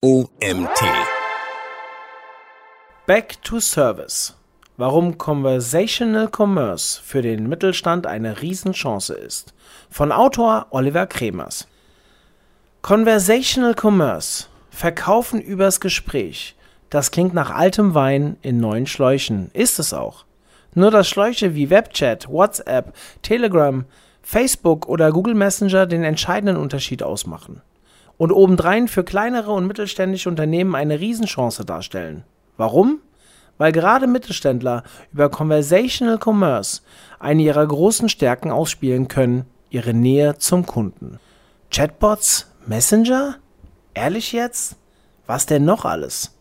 OMT. Back to Service. Warum Conversational Commerce für den Mittelstand eine Riesenchance ist. Von Autor Oliver Kremers. Conversational Commerce. Verkaufen übers Gespräch. Das klingt nach altem Wein in neuen Schläuchen. Ist es auch. Nur dass Schläuche wie Webchat, WhatsApp, Telegram, Facebook oder Google Messenger den entscheidenden Unterschied ausmachen und obendrein für kleinere und mittelständische Unternehmen eine Riesenchance darstellen. Warum? Weil gerade Mittelständler über Conversational Commerce eine ihrer großen Stärken ausspielen können, ihre Nähe zum Kunden. Chatbots? Messenger? Ehrlich jetzt? Was denn noch alles?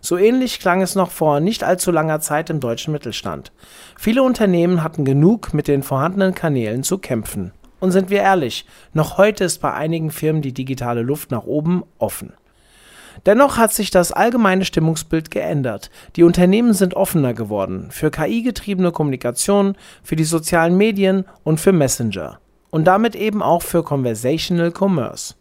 So ähnlich klang es noch vor nicht allzu langer Zeit im deutschen Mittelstand. Viele Unternehmen hatten genug mit den vorhandenen Kanälen zu kämpfen. Und sind wir ehrlich, noch heute ist bei einigen Firmen die digitale Luft nach oben offen. Dennoch hat sich das allgemeine Stimmungsbild geändert. Die Unternehmen sind offener geworden für KI-getriebene Kommunikation, für die sozialen Medien und für Messenger. Und damit eben auch für Conversational Commerce.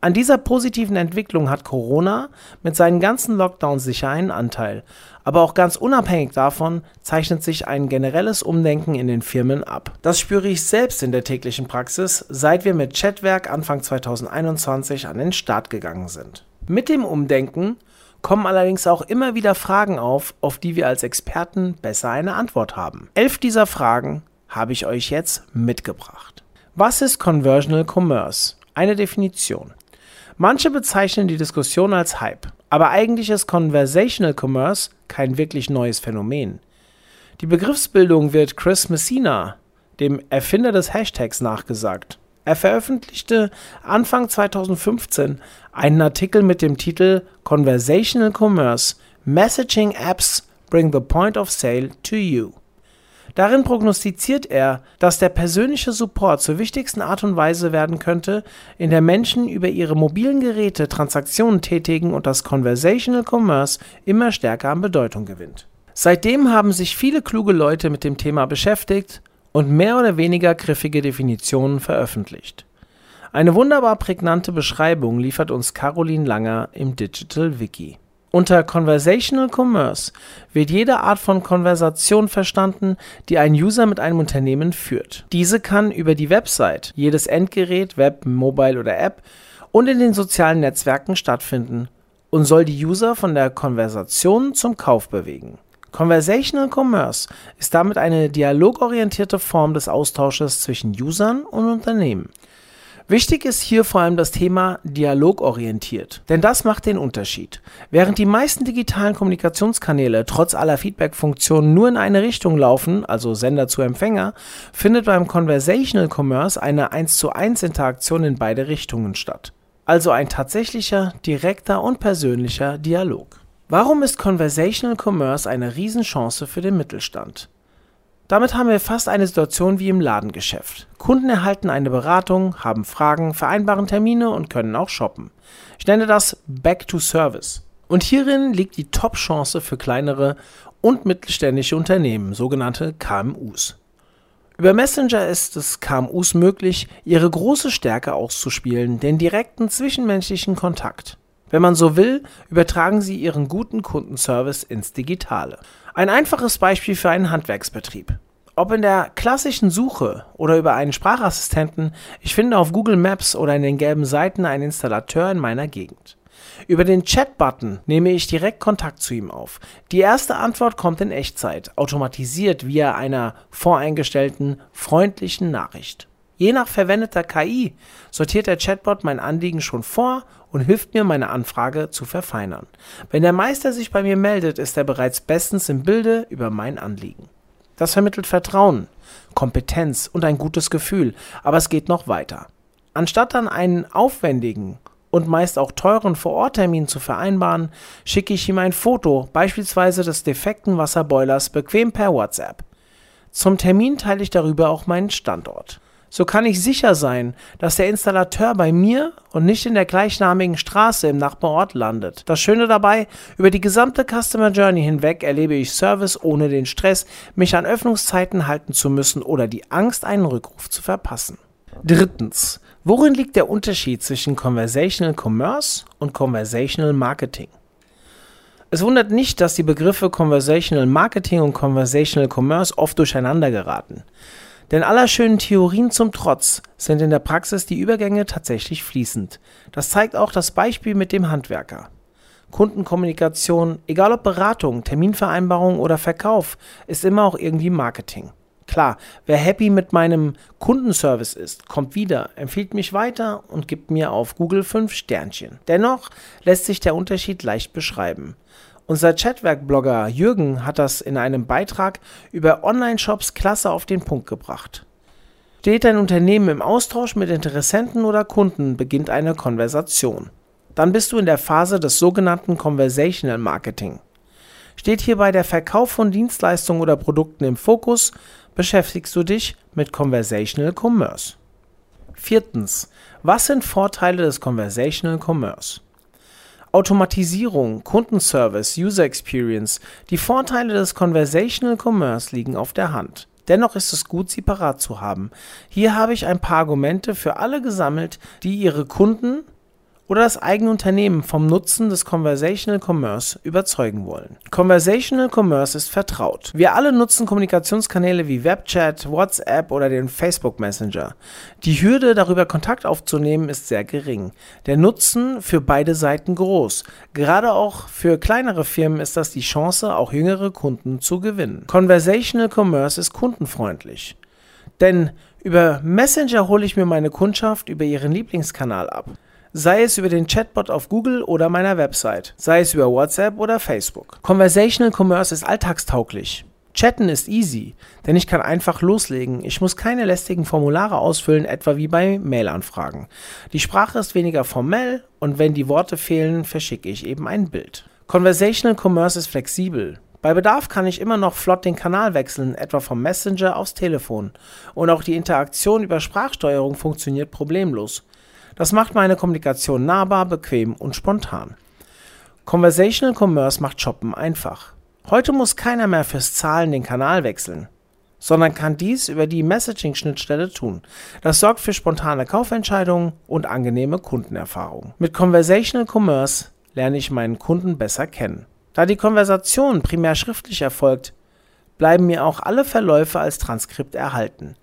An dieser positiven Entwicklung hat Corona mit seinen ganzen Lockdowns sicher einen Anteil. Aber auch ganz unabhängig davon zeichnet sich ein generelles Umdenken in den Firmen ab. Das spüre ich selbst in der täglichen Praxis, seit wir mit Chatwerk Anfang 2021 an den Start gegangen sind. Mit dem Umdenken kommen allerdings auch immer wieder Fragen auf, auf die wir als Experten besser eine Antwort haben. Elf dieser Fragen habe ich euch jetzt mitgebracht. Was ist Conversional Commerce? Eine Definition. Manche bezeichnen die Diskussion als Hype, aber eigentlich ist Conversational Commerce kein wirklich neues Phänomen. Die Begriffsbildung wird Chris Messina, dem Erfinder des Hashtags, nachgesagt. Er veröffentlichte Anfang 2015 einen Artikel mit dem Titel Conversational Commerce Messaging Apps Bring the Point of Sale to You. Darin prognostiziert er, dass der persönliche Support zur wichtigsten Art und Weise werden könnte, in der Menschen über ihre mobilen Geräte Transaktionen tätigen und das Conversational Commerce immer stärker an Bedeutung gewinnt. Seitdem haben sich viele kluge Leute mit dem Thema beschäftigt und mehr oder weniger griffige Definitionen veröffentlicht. Eine wunderbar prägnante Beschreibung liefert uns Caroline Langer im Digital Wiki. Unter Conversational Commerce wird jede Art von Konversation verstanden, die ein User mit einem Unternehmen führt. Diese kann über die Website, jedes Endgerät, Web, Mobile oder App und in den sozialen Netzwerken stattfinden und soll die User von der Konversation zum Kauf bewegen. Conversational Commerce ist damit eine dialogorientierte Form des Austausches zwischen Usern und Unternehmen. Wichtig ist hier vor allem das Thema dialogorientiert, denn das macht den Unterschied. Während die meisten digitalen Kommunikationskanäle trotz aller Feedback-Funktionen nur in eine Richtung laufen, also Sender zu Empfänger, findet beim Conversational Commerce eine 1 zu 1 Interaktion in beide Richtungen statt. Also ein tatsächlicher, direkter und persönlicher Dialog. Warum ist Conversational Commerce eine Riesenchance für den Mittelstand? Damit haben wir fast eine Situation wie im Ladengeschäft. Kunden erhalten eine Beratung, haben Fragen, vereinbaren Termine und können auch shoppen. Ich nenne das Back to Service. Und hierin liegt die Top-Chance für kleinere und mittelständische Unternehmen, sogenannte KMUs. Über Messenger ist es KMUs möglich, ihre große Stärke auszuspielen, den direkten zwischenmenschlichen Kontakt. Wenn man so will, übertragen sie ihren guten Kundenservice ins Digitale. Ein einfaches Beispiel für einen Handwerksbetrieb. Ob in der klassischen Suche oder über einen Sprachassistenten, ich finde auf Google Maps oder in den gelben Seiten einen Installateur in meiner Gegend. Über den Chat-Button nehme ich direkt Kontakt zu ihm auf. Die erste Antwort kommt in Echtzeit, automatisiert via einer voreingestellten freundlichen Nachricht. Je nach verwendeter KI sortiert der Chatbot mein Anliegen schon vor und hilft mir, meine Anfrage zu verfeinern. Wenn der Meister sich bei mir meldet, ist er bereits bestens im Bilde über mein Anliegen. Das vermittelt Vertrauen, Kompetenz und ein gutes Gefühl, aber es geht noch weiter. Anstatt dann einen aufwendigen und meist auch teuren Vororttermin zu vereinbaren, schicke ich ihm ein Foto, beispielsweise des defekten Wasserboilers, bequem per WhatsApp. Zum Termin teile ich darüber auch meinen Standort. So kann ich sicher sein, dass der Installateur bei mir und nicht in der gleichnamigen Straße im Nachbarort landet. Das Schöne dabei, über die gesamte Customer Journey hinweg erlebe ich Service ohne den Stress, mich an Öffnungszeiten halten zu müssen oder die Angst, einen Rückruf zu verpassen. Drittens. Worin liegt der Unterschied zwischen Conversational Commerce und Conversational Marketing? Es wundert nicht, dass die Begriffe Conversational Marketing und Conversational Commerce oft durcheinander geraten. Denn aller schönen Theorien zum Trotz sind in der Praxis die Übergänge tatsächlich fließend. Das zeigt auch das Beispiel mit dem Handwerker. Kundenkommunikation, egal ob Beratung, Terminvereinbarung oder Verkauf, ist immer auch irgendwie Marketing. Klar, wer happy mit meinem Kundenservice ist, kommt wieder, empfiehlt mich weiter und gibt mir auf Google 5 Sternchen. Dennoch lässt sich der Unterschied leicht beschreiben. Unser Chatwerk-Blogger Jürgen hat das in einem Beitrag über Online-Shops klasse auf den Punkt gebracht. Steht ein Unternehmen im Austausch mit Interessenten oder Kunden, beginnt eine Konversation. Dann bist du in der Phase des sogenannten Conversational Marketing. Steht hierbei der Verkauf von Dienstleistungen oder Produkten im Fokus, beschäftigst du dich mit Conversational Commerce. Viertens. Was sind Vorteile des Conversational Commerce? Automatisierung, Kundenservice, User Experience. Die Vorteile des Conversational Commerce liegen auf der Hand. Dennoch ist es gut, sie parat zu haben. Hier habe ich ein paar Argumente für alle gesammelt, die ihre Kunden oder das eigene Unternehmen vom Nutzen des Conversational Commerce überzeugen wollen. Conversational Commerce ist vertraut. Wir alle nutzen Kommunikationskanäle wie Webchat, WhatsApp oder den Facebook Messenger. Die Hürde, darüber Kontakt aufzunehmen, ist sehr gering. Der Nutzen für beide Seiten groß. Gerade auch für kleinere Firmen ist das die Chance, auch jüngere Kunden zu gewinnen. Conversational Commerce ist kundenfreundlich. Denn über Messenger hole ich mir meine Kundschaft über ihren Lieblingskanal ab sei es über den Chatbot auf Google oder meiner Website, sei es über WhatsApp oder Facebook. Conversational Commerce ist alltagstauglich. Chatten ist easy, denn ich kann einfach loslegen. Ich muss keine lästigen Formulare ausfüllen, etwa wie bei Mail-Anfragen. Die Sprache ist weniger formell und wenn die Worte fehlen, verschicke ich eben ein Bild. Conversational Commerce ist flexibel. Bei Bedarf kann ich immer noch flott den Kanal wechseln, etwa vom Messenger aufs Telefon. Und auch die Interaktion über Sprachsteuerung funktioniert problemlos. Das macht meine Kommunikation nahbar, bequem und spontan. Conversational Commerce macht Shoppen einfach. Heute muss keiner mehr fürs Zahlen den Kanal wechseln, sondern kann dies über die Messaging-Schnittstelle tun. Das sorgt für spontane Kaufentscheidungen und angenehme Kundenerfahrungen. Mit Conversational Commerce lerne ich meinen Kunden besser kennen. Da die Konversation primär schriftlich erfolgt, bleiben mir auch alle Verläufe als Transkript erhalten.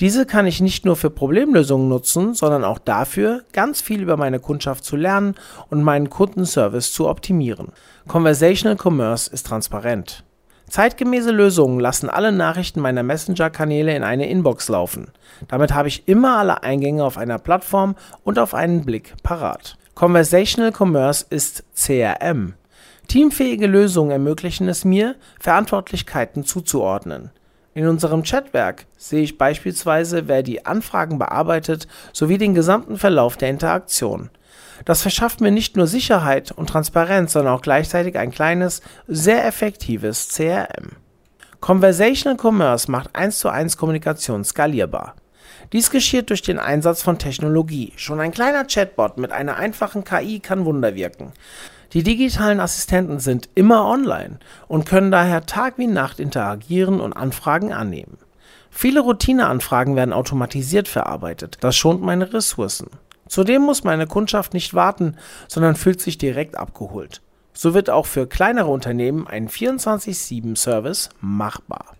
Diese kann ich nicht nur für Problemlösungen nutzen, sondern auch dafür, ganz viel über meine Kundschaft zu lernen und meinen Kundenservice zu optimieren. Conversational Commerce ist transparent. Zeitgemäße Lösungen lassen alle Nachrichten meiner Messenger-Kanäle in eine Inbox laufen. Damit habe ich immer alle Eingänge auf einer Plattform und auf einen Blick parat. Conversational Commerce ist CRM. Teamfähige Lösungen ermöglichen es mir, Verantwortlichkeiten zuzuordnen. In unserem Chatwerk sehe ich beispielsweise, wer die Anfragen bearbeitet, sowie den gesamten Verlauf der Interaktion. Das verschafft mir nicht nur Sicherheit und Transparenz, sondern auch gleichzeitig ein kleines, sehr effektives CRM. Conversational Commerce macht 1 zu 1 Kommunikation skalierbar. Dies geschieht durch den Einsatz von Technologie. Schon ein kleiner Chatbot mit einer einfachen KI kann Wunder wirken. Die digitalen Assistenten sind immer online und können daher Tag wie Nacht interagieren und Anfragen annehmen. Viele Routineanfragen werden automatisiert verarbeitet. Das schont meine Ressourcen. Zudem muss meine Kundschaft nicht warten, sondern fühlt sich direkt abgeholt. So wird auch für kleinere Unternehmen ein 24-7-Service machbar.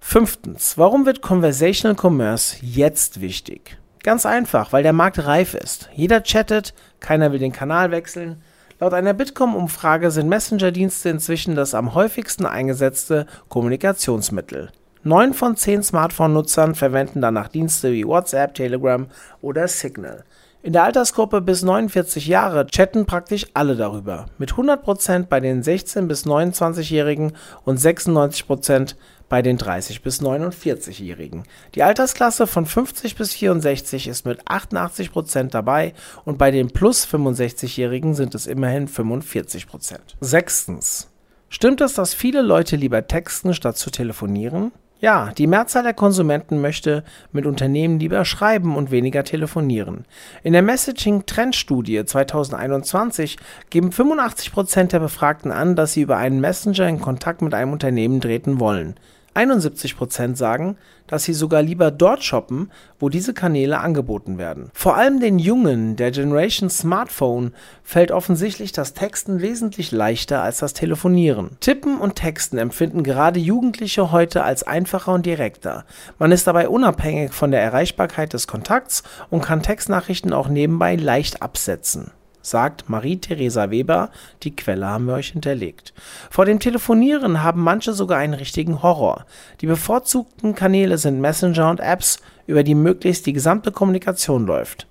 Fünftens. Warum wird Conversational Commerce jetzt wichtig? Ganz einfach, weil der Markt reif ist. Jeder chattet, keiner will den Kanal wechseln, Laut einer Bitkom-Umfrage sind Messenger-Dienste inzwischen das am häufigsten eingesetzte Kommunikationsmittel. Neun von zehn Smartphone-Nutzern verwenden danach Dienste wie WhatsApp, Telegram oder Signal. In der Altersgruppe bis 49 Jahre chatten praktisch alle darüber, mit 100% bei den 16- bis 29-Jährigen und 96% bei den 30 bis 49-Jährigen. Die Altersklasse von 50 bis 64 ist mit 88 Prozent dabei und bei den plus 65-Jährigen sind es immerhin 45 Prozent. Sechstens. Stimmt es, dass viele Leute lieber texten statt zu telefonieren? Ja, die Mehrzahl der Konsumenten möchte mit Unternehmen lieber schreiben und weniger telefonieren. In der Messaging-Trendstudie 2021 geben 85% der Befragten an, dass sie über einen Messenger in Kontakt mit einem Unternehmen treten wollen. 71% sagen, dass sie sogar lieber dort shoppen, wo diese Kanäle angeboten werden. Vor allem den Jungen der Generation Smartphone fällt offensichtlich das Texten wesentlich leichter als das Telefonieren. Tippen und Texten empfinden gerade Jugendliche heute als einfacher und direkter. Man ist dabei unabhängig von der Erreichbarkeit des Kontakts und kann Textnachrichten auch nebenbei leicht absetzen sagt Marie-Theresa Weber, die Quelle haben wir euch hinterlegt. Vor dem Telefonieren haben manche sogar einen richtigen Horror. Die bevorzugten Kanäle sind Messenger und Apps, über die möglichst die gesamte Kommunikation läuft.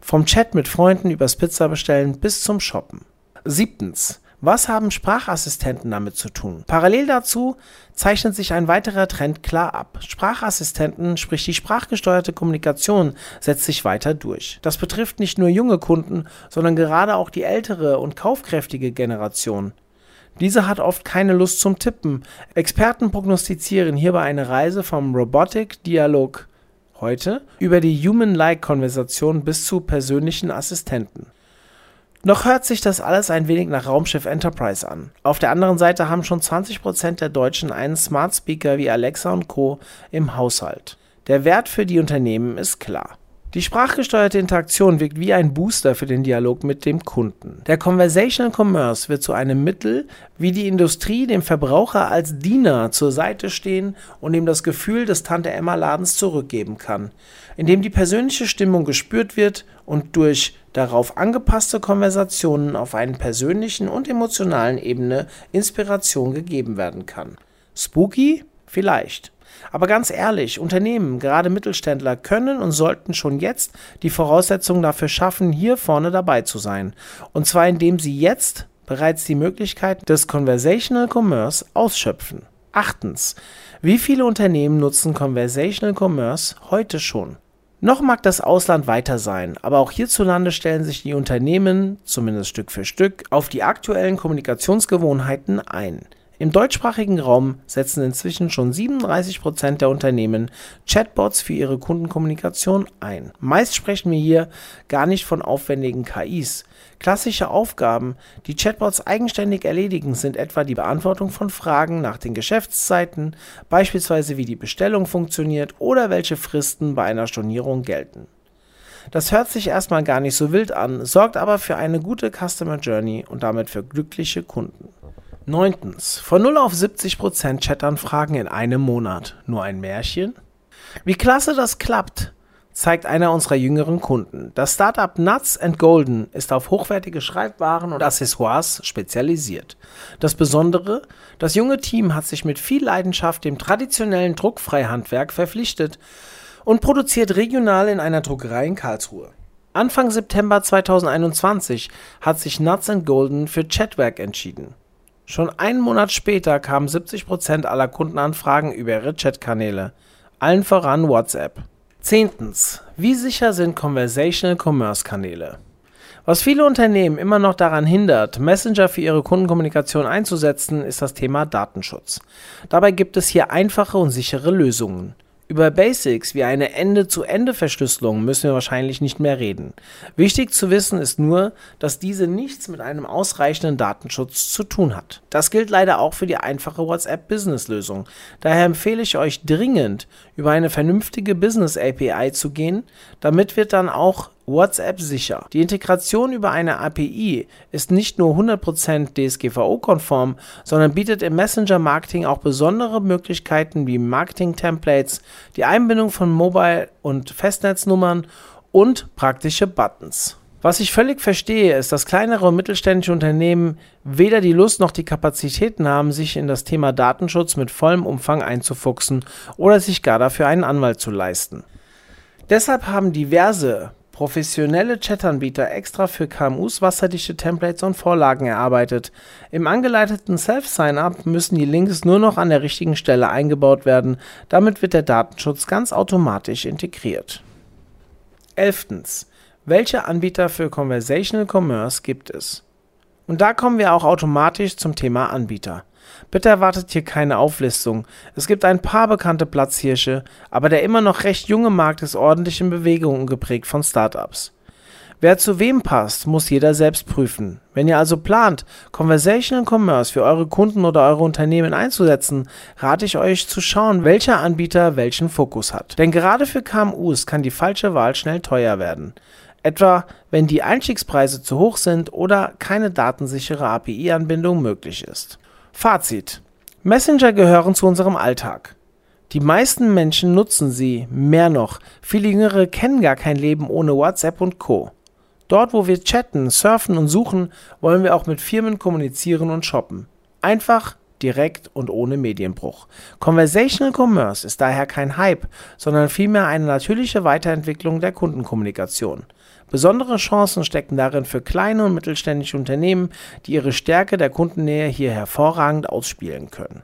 Vom Chat mit Freunden übers Pizza bestellen bis zum Shoppen. Siebtens. Was haben Sprachassistenten damit zu tun? Parallel dazu zeichnet sich ein weiterer Trend klar ab. Sprachassistenten, sprich die sprachgesteuerte Kommunikation, setzt sich weiter durch. Das betrifft nicht nur junge Kunden, sondern gerade auch die ältere und kaufkräftige Generation. Diese hat oft keine Lust zum Tippen. Experten prognostizieren hierbei eine Reise vom Robotic-Dialog heute über die Human-like-Konversation bis zu persönlichen Assistenten. Noch hört sich das alles ein wenig nach Raumschiff Enterprise an. Auf der anderen Seite haben schon 20% der Deutschen einen Smart Speaker wie Alexa und Co. im Haushalt. Der Wert für die Unternehmen ist klar. Die sprachgesteuerte Interaktion wirkt wie ein Booster für den Dialog mit dem Kunden. Der Conversational Commerce wird zu einem Mittel, wie die Industrie dem Verbraucher als Diener zur Seite stehen und ihm das Gefühl des Tante-Emma-Ladens zurückgeben kann, indem die persönliche Stimmung gespürt wird und durch darauf angepasste Konversationen auf einer persönlichen und emotionalen Ebene Inspiration gegeben werden kann. Spooky? Vielleicht. Aber ganz ehrlich, Unternehmen, gerade Mittelständler, können und sollten schon jetzt die Voraussetzungen dafür schaffen, hier vorne dabei zu sein. Und zwar indem sie jetzt bereits die Möglichkeit des Conversational Commerce ausschöpfen. Achtens. Wie viele Unternehmen nutzen Conversational Commerce heute schon? Noch mag das Ausland weiter sein, aber auch hierzulande stellen sich die Unternehmen, zumindest Stück für Stück, auf die aktuellen Kommunikationsgewohnheiten ein. Im deutschsprachigen Raum setzen inzwischen schon 37 Prozent der Unternehmen Chatbots für ihre Kundenkommunikation ein. Meist sprechen wir hier gar nicht von aufwendigen KIs. Klassische Aufgaben, die Chatbots eigenständig erledigen, sind etwa die Beantwortung von Fragen nach den Geschäftszeiten, beispielsweise wie die Bestellung funktioniert oder welche Fristen bei einer Stornierung gelten. Das hört sich erstmal gar nicht so wild an, sorgt aber für eine gute Customer Journey und damit für glückliche Kunden. Neuntens. Von 0 auf 70% Chatanfragen in einem Monat. Nur ein Märchen? Wie klasse das klappt, zeigt einer unserer jüngeren Kunden. Das Startup Nuts and Golden ist auf hochwertige Schreibwaren und Accessoires spezialisiert. Das Besondere, das junge Team hat sich mit viel Leidenschaft dem traditionellen Druckfreihandwerk verpflichtet und produziert regional in einer Druckerei in Karlsruhe. Anfang September 2021 hat sich Nuts and Golden für Chatwerk entschieden. Schon einen Monat später kamen 70% aller Kundenanfragen über ihre Chatkanäle, allen voran WhatsApp. Zehntens. Wie sicher sind Conversational Commerce Kanäle? Was viele Unternehmen immer noch daran hindert, Messenger für ihre Kundenkommunikation einzusetzen, ist das Thema Datenschutz. Dabei gibt es hier einfache und sichere Lösungen. Über Basics wie eine Ende-zu-Ende-Verschlüsselung müssen wir wahrscheinlich nicht mehr reden. Wichtig zu wissen ist nur, dass diese nichts mit einem ausreichenden Datenschutz zu tun hat. Das gilt leider auch für die einfache WhatsApp-Business-Lösung. Daher empfehle ich euch dringend, über eine vernünftige Business-API zu gehen. Damit wird dann auch WhatsApp sicher. Die Integration über eine API ist nicht nur 100% DSGVO-konform, sondern bietet im Messenger-Marketing auch besondere Möglichkeiten wie Marketing-Templates, die Einbindung von Mobile- und Festnetznummern und praktische Buttons. Was ich völlig verstehe, ist, dass kleinere und mittelständische Unternehmen weder die Lust noch die Kapazitäten haben, sich in das Thema Datenschutz mit vollem Umfang einzufuchsen oder sich gar dafür einen Anwalt zu leisten. Deshalb haben diverse professionelle Chatanbieter extra für KMUs wasserdichte Templates und Vorlagen erarbeitet. Im angeleiteten Self-Sign-Up müssen die Links nur noch an der richtigen Stelle eingebaut werden, damit wird der Datenschutz ganz automatisch integriert. 11. Welche Anbieter für Conversational Commerce gibt es? Und da kommen wir auch automatisch zum Thema Anbieter. Bitte erwartet hier keine Auflistung. Es gibt ein paar bekannte Platzhirsche, aber der immer noch recht junge Markt ist ordentlich in Bewegung und geprägt von Startups. Wer zu wem passt, muss jeder selbst prüfen. Wenn ihr also plant, Conversational Commerce für eure Kunden oder eure Unternehmen einzusetzen, rate ich euch zu schauen, welcher Anbieter welchen Fokus hat. Denn gerade für KMUs kann die falsche Wahl schnell teuer werden. Etwa wenn die Einstiegspreise zu hoch sind oder keine datensichere API-Anbindung möglich ist. Fazit. Messenger gehören zu unserem Alltag. Die meisten Menschen nutzen sie, mehr noch, viele Jüngere kennen gar kein Leben ohne WhatsApp und Co. Dort, wo wir chatten, surfen und suchen, wollen wir auch mit Firmen kommunizieren und shoppen. Einfach, direkt und ohne Medienbruch. Conversational Commerce ist daher kein Hype, sondern vielmehr eine natürliche Weiterentwicklung der Kundenkommunikation. Besondere Chancen stecken darin für kleine und mittelständische Unternehmen, die ihre Stärke der Kundennähe hier hervorragend ausspielen können.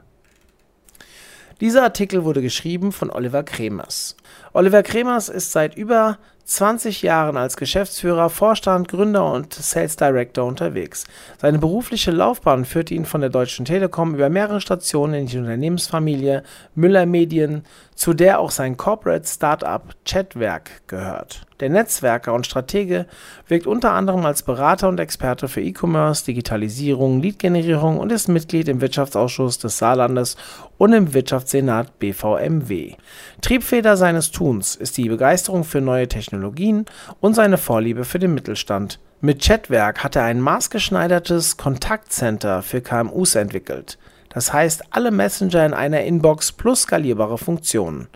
Dieser Artikel wurde geschrieben von Oliver Kremers. Oliver Kremers ist seit über 20 Jahren als Geschäftsführer, Vorstand, Gründer und Sales Director unterwegs. Seine berufliche Laufbahn führte ihn von der Deutschen Telekom über mehrere Stationen in die Unternehmensfamilie Müller Medien, zu der auch sein Corporate Startup Chatwerk gehört. Der Netzwerker und Stratege wirkt unter anderem als Berater und Experte für E-Commerce, Digitalisierung, Lead-Generierung und ist Mitglied im Wirtschaftsausschuss des Saarlandes und im Wirtschaftssenat BVMW. Triebfeder seines Tuns ist die Begeisterung für neue Technologien und seine Vorliebe für den Mittelstand. Mit Chatwerk hat er ein maßgeschneidertes Kontaktcenter für KMUs entwickelt. Das heißt, alle Messenger in einer Inbox plus skalierbare Funktionen.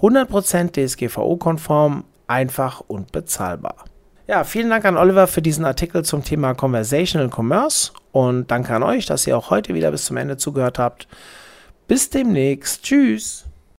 100% DSGVO-konform, einfach und bezahlbar. Ja, vielen Dank an Oliver für diesen Artikel zum Thema Conversational Commerce und danke an euch, dass ihr auch heute wieder bis zum Ende zugehört habt. Bis demnächst. Tschüss.